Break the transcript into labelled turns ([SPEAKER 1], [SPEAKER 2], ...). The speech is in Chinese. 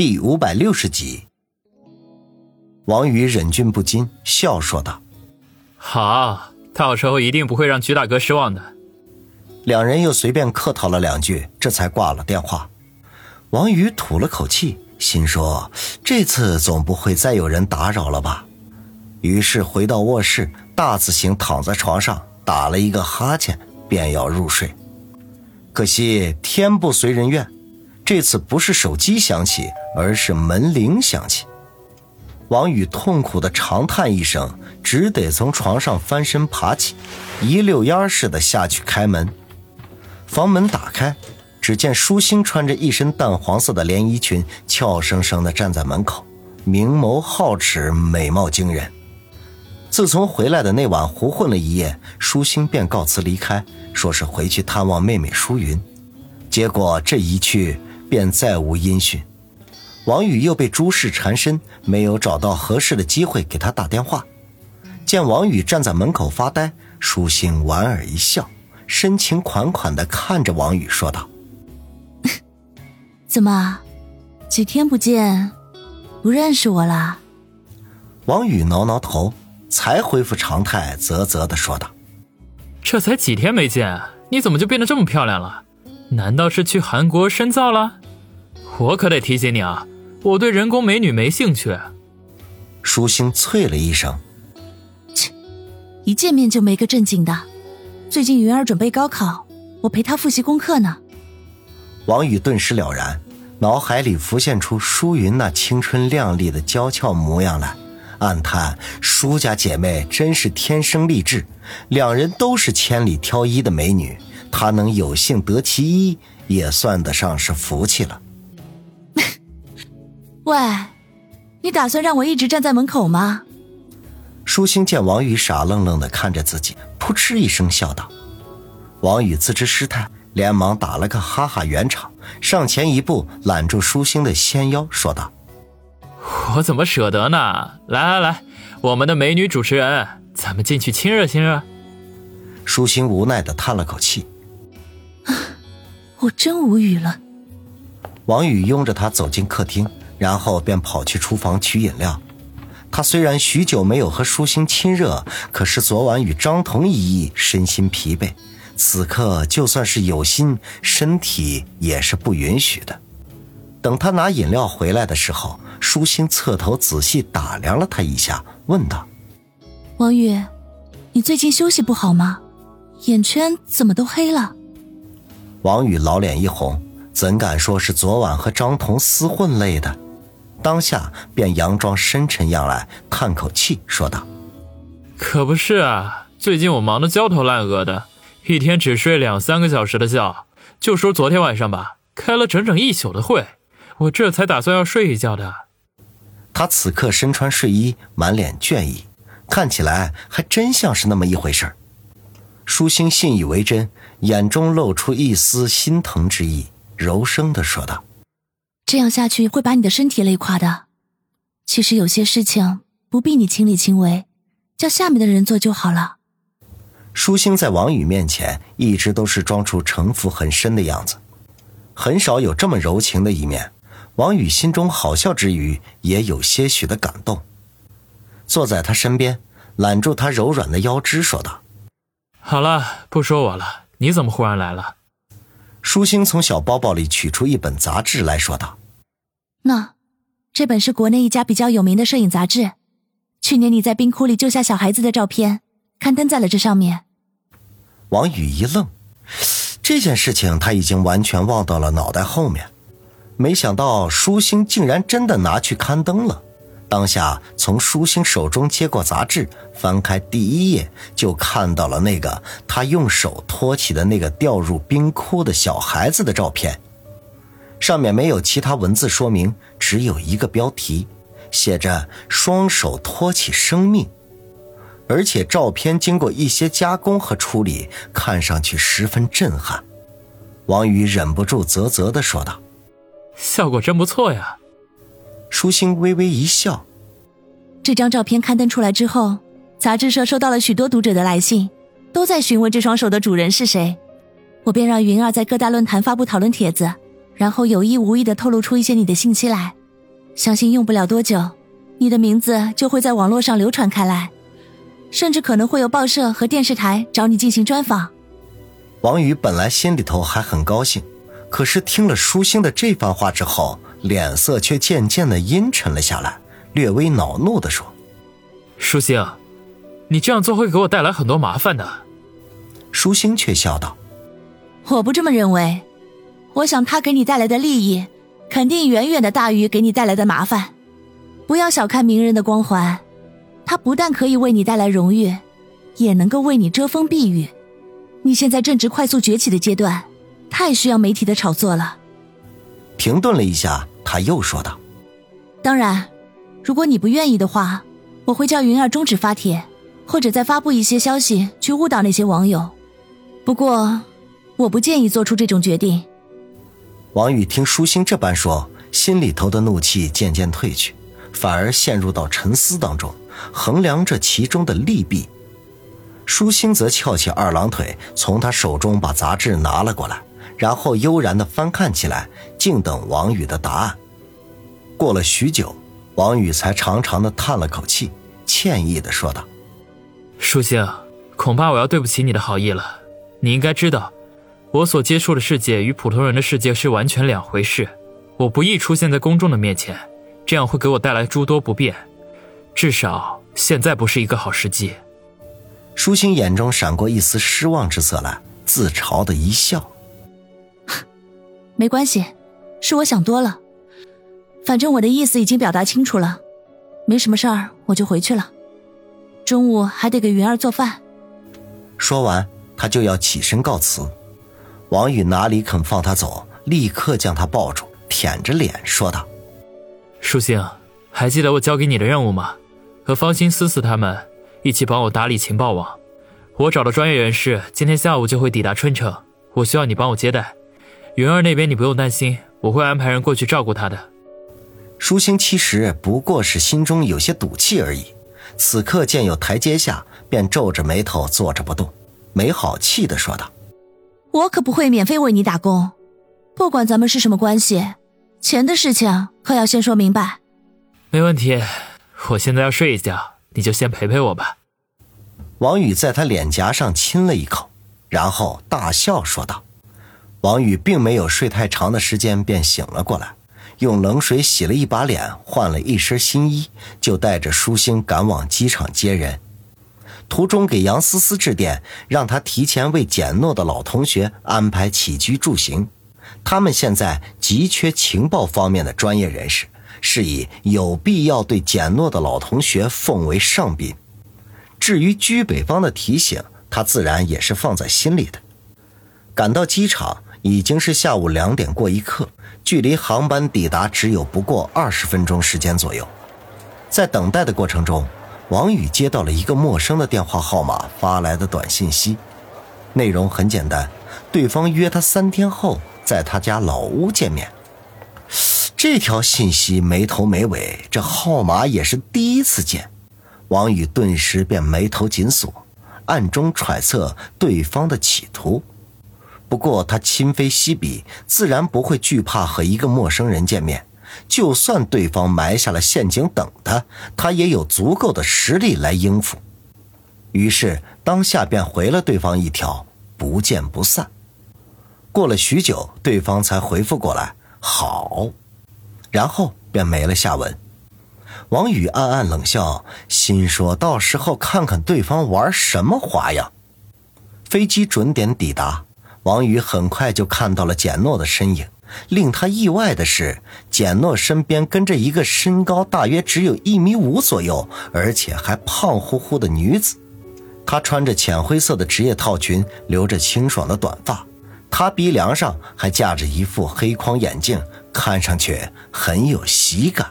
[SPEAKER 1] 第五百六十集，王宇忍俊不禁，笑说道：“
[SPEAKER 2] 好，到时候一定不会让曲大哥失望的。”
[SPEAKER 1] 两人又随便客套了两句，这才挂了电话。王宇吐了口气，心说：“这次总不会再有人打扰了吧？”于是回到卧室，大字型躺在床上，打了一个哈欠，便要入睡。可惜天不随人愿。这次不是手机响起，而是门铃响起。王宇痛苦的长叹一声，只得从床上翻身爬起，一溜烟似的下去开门。房门打开，只见舒心穿着一身淡黄色的连衣裙，俏生生的站在门口，明眸皓齿，美貌惊人。自从回来的那晚胡混了一夜，舒心便告辞离开，说是回去探望妹妹舒云。结果这一去。便再无音讯，王宇又被诸事缠身，没有找到合适的机会给他打电话。见王宇站在门口发呆，舒心莞尔一笑，深情款款的看着王宇说道：“
[SPEAKER 3] 怎么，几天不见，不认识我了？”
[SPEAKER 1] 王宇挠挠头，才恢复常态，啧啧的说道：“
[SPEAKER 2] 这才几天没见，你怎么就变得这么漂亮了？难道是去韩国深造了？”我可得提醒你啊，我对人工美女没兴趣。
[SPEAKER 1] 舒心啐了一声：“
[SPEAKER 3] 切，一见面就没个正经的。最近云儿准备高考，我陪她复习功课呢。”
[SPEAKER 1] 王宇顿时了然，脑海里浮现出舒云那青春靓丽的娇俏模样来，暗叹舒家姐妹真是天生丽质，两人都是千里挑一的美女，她能有幸得其一，也算得上是福气了。
[SPEAKER 3] 喂，你打算让我一直站在门口吗？
[SPEAKER 1] 舒心见王宇傻愣愣的看着自己，扑哧一声笑道。王宇自知失态，连忙打了个哈哈圆场，上前一步揽住舒心的纤腰，说道：“
[SPEAKER 2] 我怎么舍得呢？来来来，我们的美女主持人，咱们进去亲热亲热。”
[SPEAKER 1] 舒心无奈的叹了口气：“
[SPEAKER 3] 我真无语了。”
[SPEAKER 1] 王宇拥着她走进客厅。然后便跑去厨房取饮料。他虽然许久没有和舒心亲热，可是昨晚与张彤一役，身心疲惫。此刻就算是有心，身体也是不允许的。等他拿饮料回来的时候，舒心侧头仔细打量了他一下，问道：“
[SPEAKER 3] 王宇，你最近休息不好吗？眼圈怎么都黑了？”
[SPEAKER 1] 王宇老脸一红，怎敢说是昨晚和张彤厮混累的？当下便佯装深沉样来，叹口气说道：“
[SPEAKER 2] 可不是啊，最近我忙得焦头烂额的，一天只睡两三个小时的觉。就说昨天晚上吧，开了整整一宿的会，我这才打算要睡一觉的。”
[SPEAKER 1] 他此刻身穿睡衣，满脸倦意，看起来还真像是那么一回事儿。舒心信以为真，眼中露出一丝心疼之意，柔声的说道。
[SPEAKER 3] 这样下去会把你的身体累垮的。其实有些事情不必你亲力亲为，叫下面的人做就好了。
[SPEAKER 1] 舒心在王宇面前一直都是装出城府很深的样子，很少有这么柔情的一面。王宇心中好笑之余，也有些许的感动。坐在他身边，揽住他柔软的腰肢，说道：“
[SPEAKER 2] 好了，不说我了。你怎么忽然来了？”
[SPEAKER 1] 舒心从小包包里取出一本杂志来说道。
[SPEAKER 3] 那，这本是国内一家比较有名的摄影杂志，去年你在冰窟里救下小孩子的照片刊登在了这上面。
[SPEAKER 1] 王宇一愣，这件事情他已经完全忘到了脑袋后面，没想到舒心竟然真的拿去刊登了。当下从舒心手中接过杂志，翻开第一页，就看到了那个他用手托起的那个掉入冰窟的小孩子的照片。上面没有其他文字说明，只有一个标题，写着“双手托起生命”，而且照片经过一些加工和处理，看上去十分震撼。王宇忍不住啧啧的说道：“
[SPEAKER 2] 效果真不错呀。”
[SPEAKER 1] 舒心微微一笑。
[SPEAKER 3] 这张照片刊登出来之后，杂志社收到了许多读者的来信，都在询问这双手的主人是谁，我便让云儿在各大论坛发布讨论帖子。然后有意无意的透露出一些你的信息来，相信用不了多久，你的名字就会在网络上流传开来，甚至可能会有报社和电视台找你进行专访。
[SPEAKER 1] 王宇本来心里头还很高兴，可是听了舒心的这番话之后，脸色却渐渐的阴沉了下来，略微恼怒的说：“
[SPEAKER 2] 舒心，你这样做会给我带来很多麻烦的。”
[SPEAKER 1] 舒心却笑道：“
[SPEAKER 3] 我不这么认为，我想他给你带来的利益。”肯定远远的大于给你带来的麻烦，不要小看名人的光环，他不但可以为你带来荣誉，也能够为你遮风避雨。你现在正值快速崛起的阶段，太需要媒体的炒作了。
[SPEAKER 1] 停顿了一下，他又说道：“
[SPEAKER 3] 当然，如果你不愿意的话，我会叫云儿终止发帖，或者再发布一些消息去误导那些网友。不过，我不建议做出这种决定。”
[SPEAKER 1] 王宇听舒心这般说，心里头的怒气渐渐退去，反而陷入到沉思当中，衡量这其中的利弊。舒心则翘起二郎腿，从他手中把杂志拿了过来，然后悠然地翻看起来，静等王宇的答案。过了许久，王宇才长长的叹了口气，歉意地说道：“
[SPEAKER 2] 舒心，恐怕我要对不起你的好意了。你应该知道。”我所接触的世界与普通人的世界是完全两回事，我不易出现在公众的面前，这样会给我带来诸多不便，至少现在不是一个好时机。
[SPEAKER 1] 舒心眼中闪过一丝失望之色来，自嘲的一笑：“
[SPEAKER 3] 没关系，是我想多了，反正我的意思已经表达清楚了，没什么事儿，我就回去了。中午还得给云儿做饭。”
[SPEAKER 1] 说完，他就要起身告辞。王宇哪里肯放他走，立刻将他抱住，舔着脸说道：“
[SPEAKER 2] 舒心，还记得我交给你的任务吗？和方心思思他们一起帮我打理情报网。我找的专业人士今天下午就会抵达春城，我需要你帮我接待。云儿那边你不用担心，我会安排人过去照顾她的。”
[SPEAKER 1] 舒心其实不过是心中有些赌气而已，此刻见有台阶下，便皱着眉头坐着不动，没好气的说道。
[SPEAKER 3] 我可不会免费为你打工，不管咱们是什么关系，钱的事情可要先说明白。
[SPEAKER 2] 没问题，我现在要睡一觉，你就先陪陪我吧。
[SPEAKER 1] 王宇在他脸颊上亲了一口，然后大笑说道：“王宇并没有睡太长的时间，便醒了过来，用冷水洗了一把脸，换了一身新衣，就带着舒心赶往机场接人。”途中给杨思思致电，让他提前为简诺的老同学安排起居住行。他们现在急缺情报方面的专业人士，是以有必要对简诺的老同学奉为上宾。至于居北方的提醒，他自然也是放在心里的。赶到机场已经是下午两点过一刻，距离航班抵达只有不过二十分钟时间左右。在等待的过程中。王宇接到了一个陌生的电话号码发来的短信息，内容很简单，对方约他三天后在他家老屋见面。这条信息没头没尾，这号码也是第一次见，王宇顿时便眉头紧锁，暗中揣测对方的企图。不过他今非昔比，自然不会惧怕和一个陌生人见面。就算对方埋下了陷阱等他，他也有足够的实力来应付。于是当下便回了对方一条“不见不散”。过了许久，对方才回复过来“好”，然后便没了下文。王宇暗暗冷笑，心说到时候看看对方玩什么花样。飞机准点抵达，王宇很快就看到了简诺的身影。令他意外的是，简诺身边跟着一个身高大约只有一米五左右，而且还胖乎乎的女子。她穿着浅灰色的职业套裙，留着清爽的短发，她鼻梁上还架着一副黑框眼镜，看上去很有喜感。